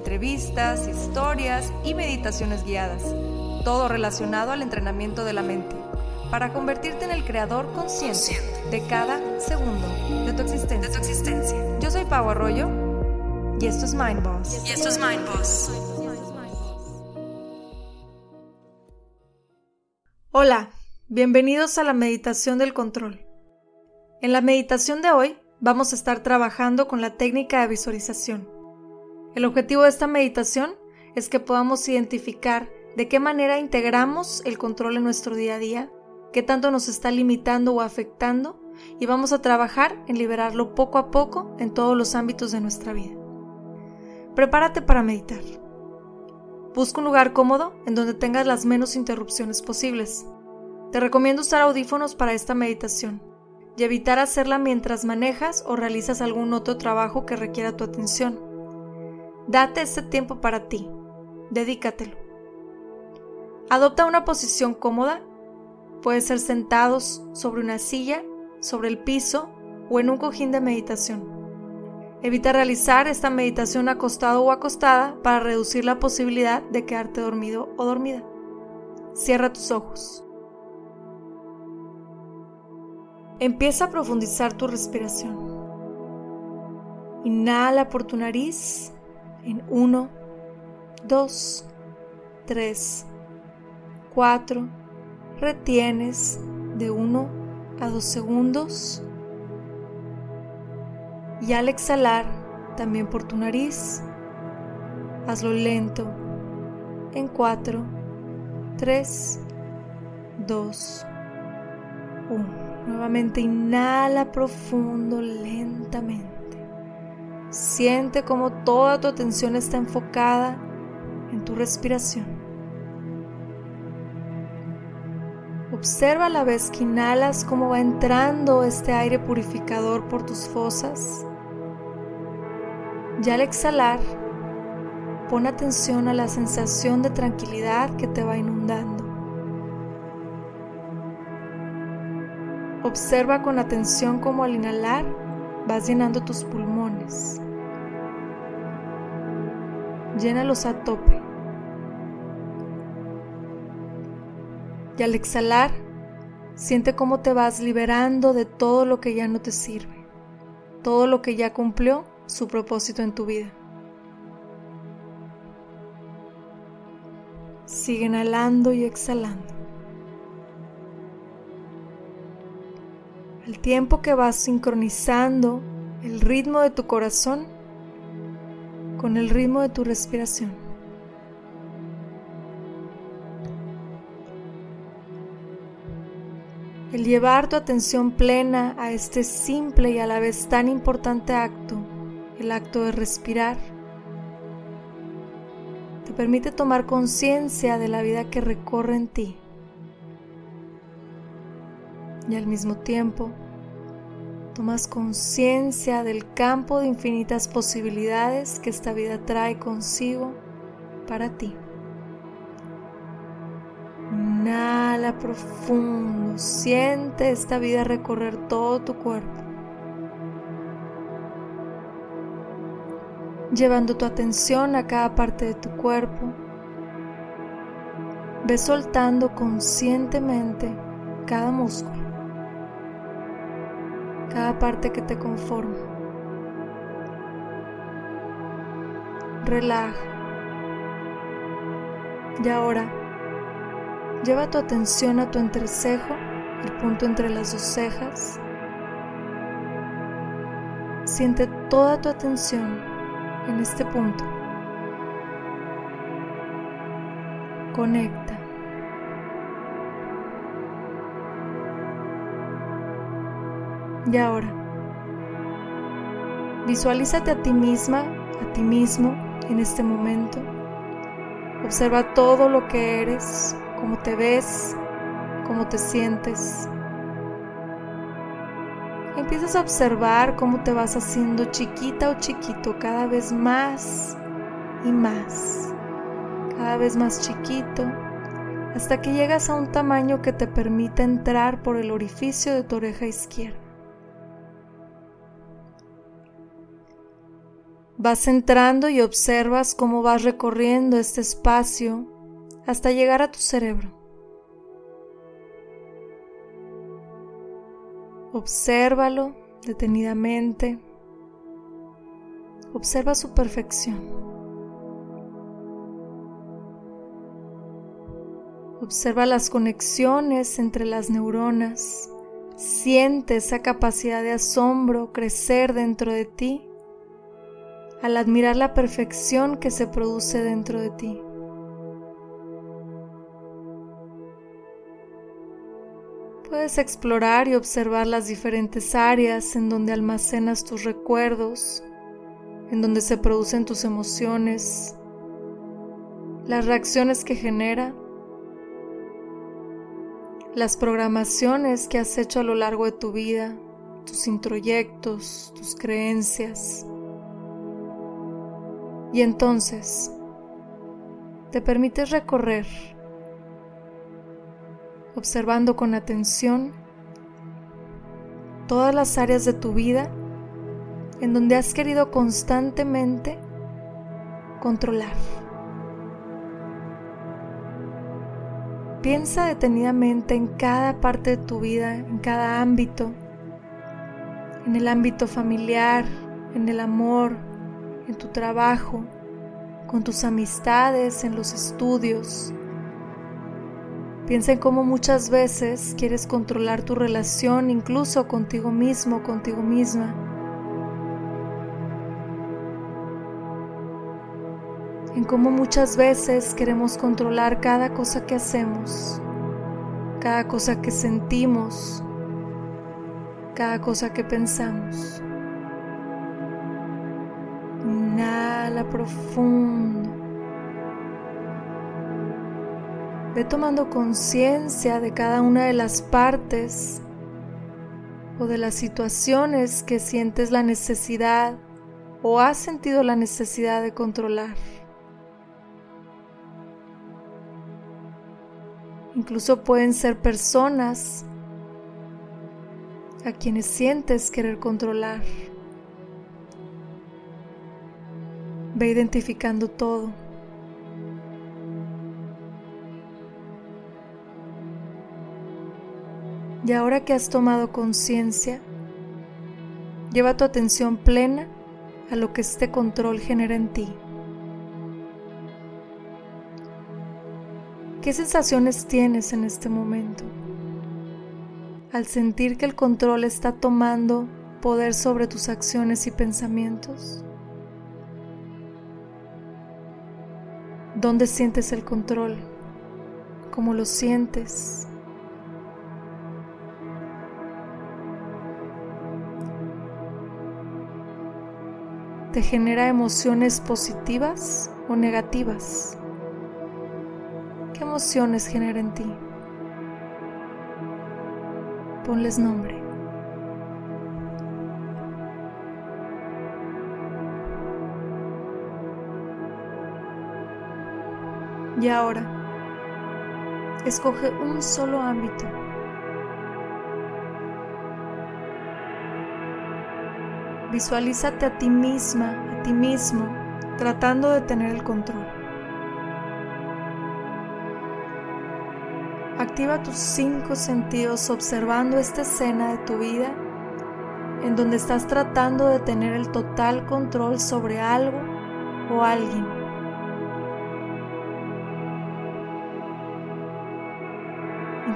entrevistas, historias y meditaciones guiadas, todo relacionado al entrenamiento de la mente, para convertirte en el creador consciente de cada segundo de tu existencia. Yo soy Pau Arroyo y esto es Mind Boss. Y esto es Mind Boss. Hola, bienvenidos a la meditación del control. En la meditación de hoy vamos a estar trabajando con la técnica de visualización. El objetivo de esta meditación es que podamos identificar de qué manera integramos el control en nuestro día a día, qué tanto nos está limitando o afectando, y vamos a trabajar en liberarlo poco a poco en todos los ámbitos de nuestra vida. Prepárate para meditar. Busca un lugar cómodo en donde tengas las menos interrupciones posibles. Te recomiendo usar audífonos para esta meditación y evitar hacerla mientras manejas o realizas algún otro trabajo que requiera tu atención. Date este tiempo para ti. Dedícatelo. Adopta una posición cómoda. Puede ser sentados sobre una silla, sobre el piso o en un cojín de meditación. Evita realizar esta meditación acostado o acostada para reducir la posibilidad de quedarte dormido o dormida. Cierra tus ojos. Empieza a profundizar tu respiración. Inhala por tu nariz en 1, 2, 3, 4. Retienes de 1 a 2 segundos y al exhalar, también por tu nariz, hazlo lento en 4, 3, 2, 1. Nuevamente inhala profundo, lentamente. Siente como toda tu atención está enfocada en tu respiración. Observa a la vez que inhalas cómo va entrando este aire purificador por tus fosas y al exhalar, pon atención a la sensación de tranquilidad que te va inundando. Observa con atención cómo al inhalar vas llenando tus pulmones. Llénalos a tope. Y al exhalar, siente cómo te vas liberando de todo lo que ya no te sirve, todo lo que ya cumplió su propósito en tu vida. Sigue inhalando y exhalando. Al tiempo que vas sincronizando el ritmo de tu corazón con el ritmo de tu respiración. El llevar tu atención plena a este simple y a la vez tan importante acto el acto de respirar, te permite tomar conciencia de la vida que recorre en ti y al mismo tiempo tomas conciencia del campo de infinitas posibilidades que esta vida trae consigo para ti. Inhala profundo, siente esta vida recorrer todo tu cuerpo. llevando tu atención a cada parte de tu cuerpo. Ve soltando conscientemente cada músculo, cada parte que te conforma. Relaja. Y ahora, lleva tu atención a tu entrecejo, el punto entre las dos cejas. Siente toda tu atención en este punto. Conecta. Y ahora, visualízate a ti misma, a ti mismo en este momento, Observa todo lo que eres, cómo te ves, cómo te sientes. Empiezas a observar cómo te vas haciendo chiquita o chiquito cada vez más y más. Cada vez más chiquito hasta que llegas a un tamaño que te permita entrar por el orificio de tu oreja izquierda. Vas entrando y observas cómo vas recorriendo este espacio hasta llegar a tu cerebro. Obsérvalo detenidamente. Observa su perfección. Observa las conexiones entre las neuronas. Siente esa capacidad de asombro crecer dentro de ti al admirar la perfección que se produce dentro de ti. Puedes explorar y observar las diferentes áreas en donde almacenas tus recuerdos, en donde se producen tus emociones, las reacciones que genera, las programaciones que has hecho a lo largo de tu vida, tus introyectos, tus creencias. Y entonces te permites recorrer, observando con atención todas las áreas de tu vida en donde has querido constantemente controlar. Piensa detenidamente en cada parte de tu vida, en cada ámbito, en el ámbito familiar, en el amor, en tu trabajo, con tus amistades, en los estudios. Piensa en cómo muchas veces quieres controlar tu relación incluso contigo mismo, contigo misma. En cómo muchas veces queremos controlar cada cosa que hacemos, cada cosa que sentimos, cada cosa que pensamos. Inhala profundo. Ve tomando conciencia de cada una de las partes o de las situaciones que sientes la necesidad o has sentido la necesidad de controlar. Incluso pueden ser personas a quienes sientes querer controlar. Ve identificando todo. Y ahora que has tomado conciencia, lleva tu atención plena a lo que este control genera en ti. ¿Qué sensaciones tienes en este momento? Al sentir que el control está tomando poder sobre tus acciones y pensamientos. ¿Dónde sientes el control? ¿Cómo lo sientes? ¿Te genera emociones positivas o negativas? ¿Qué emociones genera en ti? Ponles nombre. Y ahora, escoge un solo ámbito. Visualízate a ti misma, a ti mismo, tratando de tener el control. Activa tus cinco sentidos observando esta escena de tu vida en donde estás tratando de tener el total control sobre algo o alguien.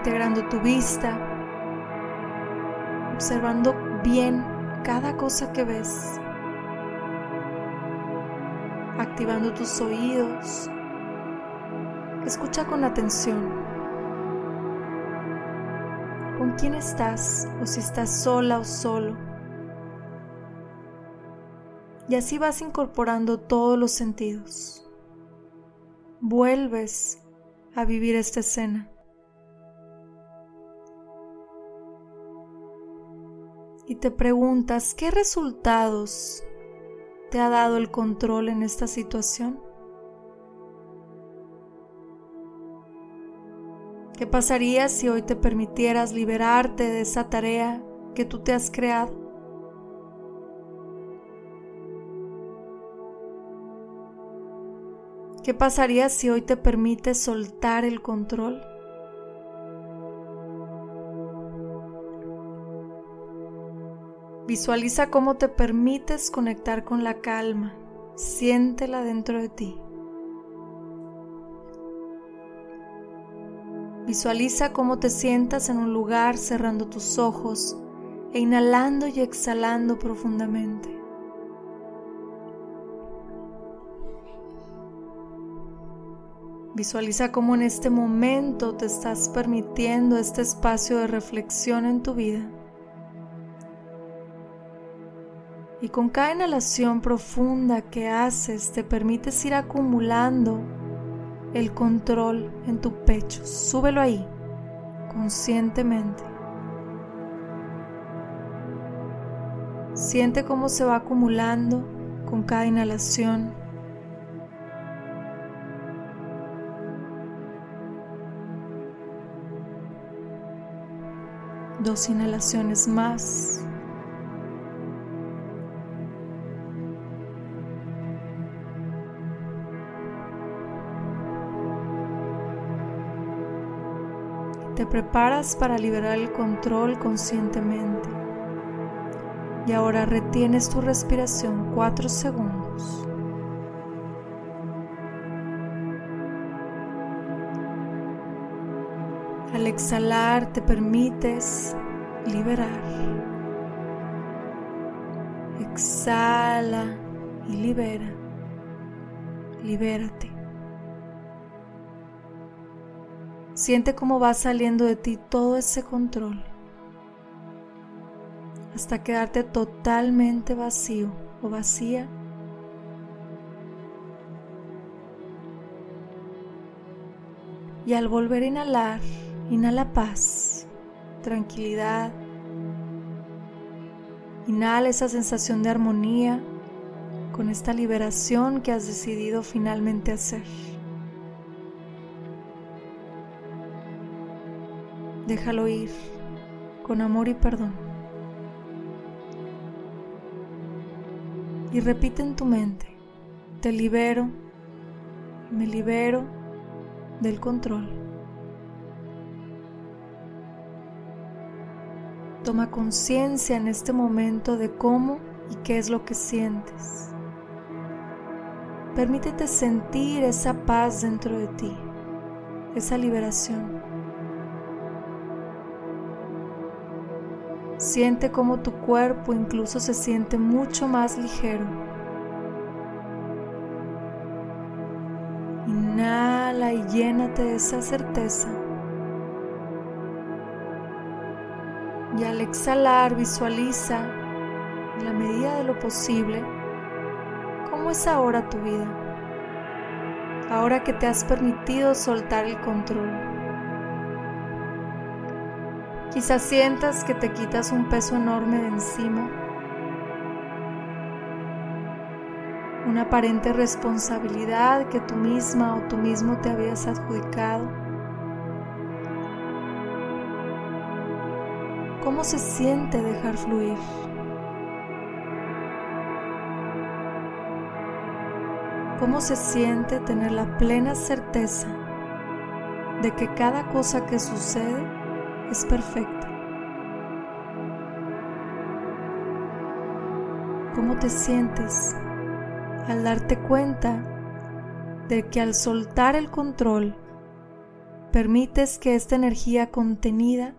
Integrando tu vista, observando bien cada cosa que ves, activando tus oídos. Escucha con atención con quién estás o si estás sola o solo. Y así vas incorporando todos los sentidos. vuelves a vivir esta escena. Y te preguntas, ¿qué resultados te ha dado el control en esta situación? ¿Qué pasaría si hoy te permitieras liberarte de esa tarea que tú te has creado? ¿Qué pasaría si hoy te permites soltar el control? Visualiza cómo te permites conectar con la calma. Siéntela dentro de ti. Visualiza cómo te sientas en un lugar cerrando tus ojos e inhalando y exhalando profundamente. Visualiza cómo en este momento te estás permitiendo este espacio de reflexión en tu vida. Y con cada inhalación profunda que haces te permites ir acumulando el control en tu pecho. Súbelo ahí, conscientemente. Siente cómo se va acumulando con cada inhalación Dos inhalaciones más. Te preparas para liberar el control conscientemente. Y ahora retienes tu respiración cuatro segundos. Al exhalar te permites liberar. Exhala y libera. Libérate. Siente cómo va saliendo de ti todo ese control hasta quedarte totalmente vacío o vacía. Y al volver a inhalar, Inhala paz, tranquilidad. Inhala esa sensación de armonía con esta liberación que has decidido finalmente hacer. Déjalo ir con amor y perdón. Y repite en tu mente, te libero, me libero del control. Toma conciencia en este momento de cómo y qué es lo que sientes. Permítete sentir esa paz dentro de ti, esa liberación. Siente cómo tu cuerpo incluso se siente mucho más ligero. Inhala y llénate de esa certeza Y al exhalar visualiza, en la medida de lo posible, cómo es ahora tu vida. Ahora que te has permitido soltar el control. Quizás sientas que te quitas un peso enorme de encima. Una aparente responsabilidad que tú misma o tú mismo te habías adjudicado. ¿Cómo se siente dejar fluir? ¿Cómo se siente tener la plena certeza de que cada cosa que sucede es perfecta? ¿Cómo te sientes al darte cuenta de que al soltar el control permites que esta energía contenida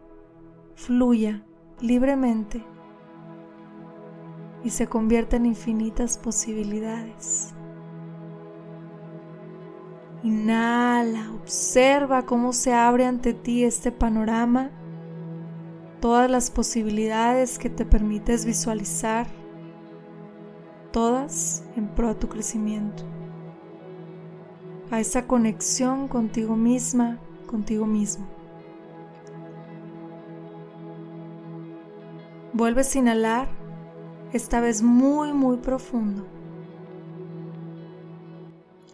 fluya libremente y se convierta en infinitas posibilidades. Inhala, observa cómo se abre ante ti este panorama, todas las posibilidades que te permites visualizar, todas en pro a tu crecimiento. a esa conexión contigo misma, contigo mismo. Vuelves a inhalar, esta vez muy, muy profundo.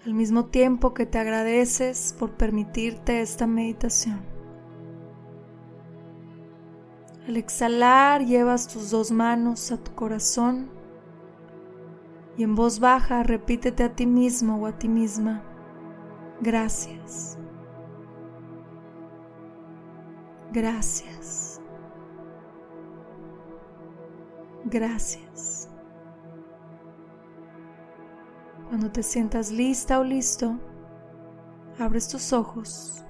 Al mismo tiempo que te agradeces por permitirte esta meditación. Al exhalar llevas tus dos manos a tu corazón y en voz baja repítete a ti mismo o a ti misma, gracias, gracias, gracias. Cuando te sientas lista o listo, abres tus ojos.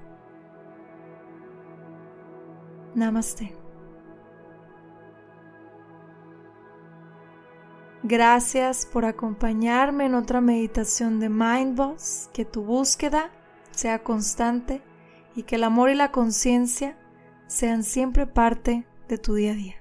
Namaste. Gracias por acompañarme en otra meditación de Mindboss, que tu búsqueda sea constante y que el amor y la conciencia sean siempre parte de tu día a día.